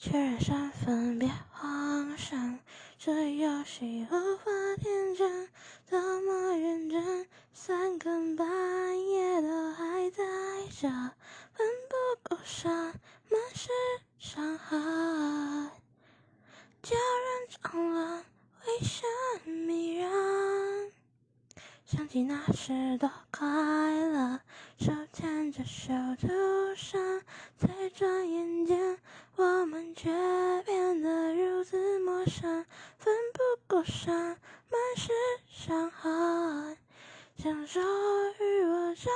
确认身份，别慌神，这游戏无法天真，多么认真，三更半夜都还在这，奋不顾身，满是伤痕，叫人怅然，微笑迷人。想起那时多快乐，手牵着手途上，才转奋不顾身，满是伤痕，享受与我差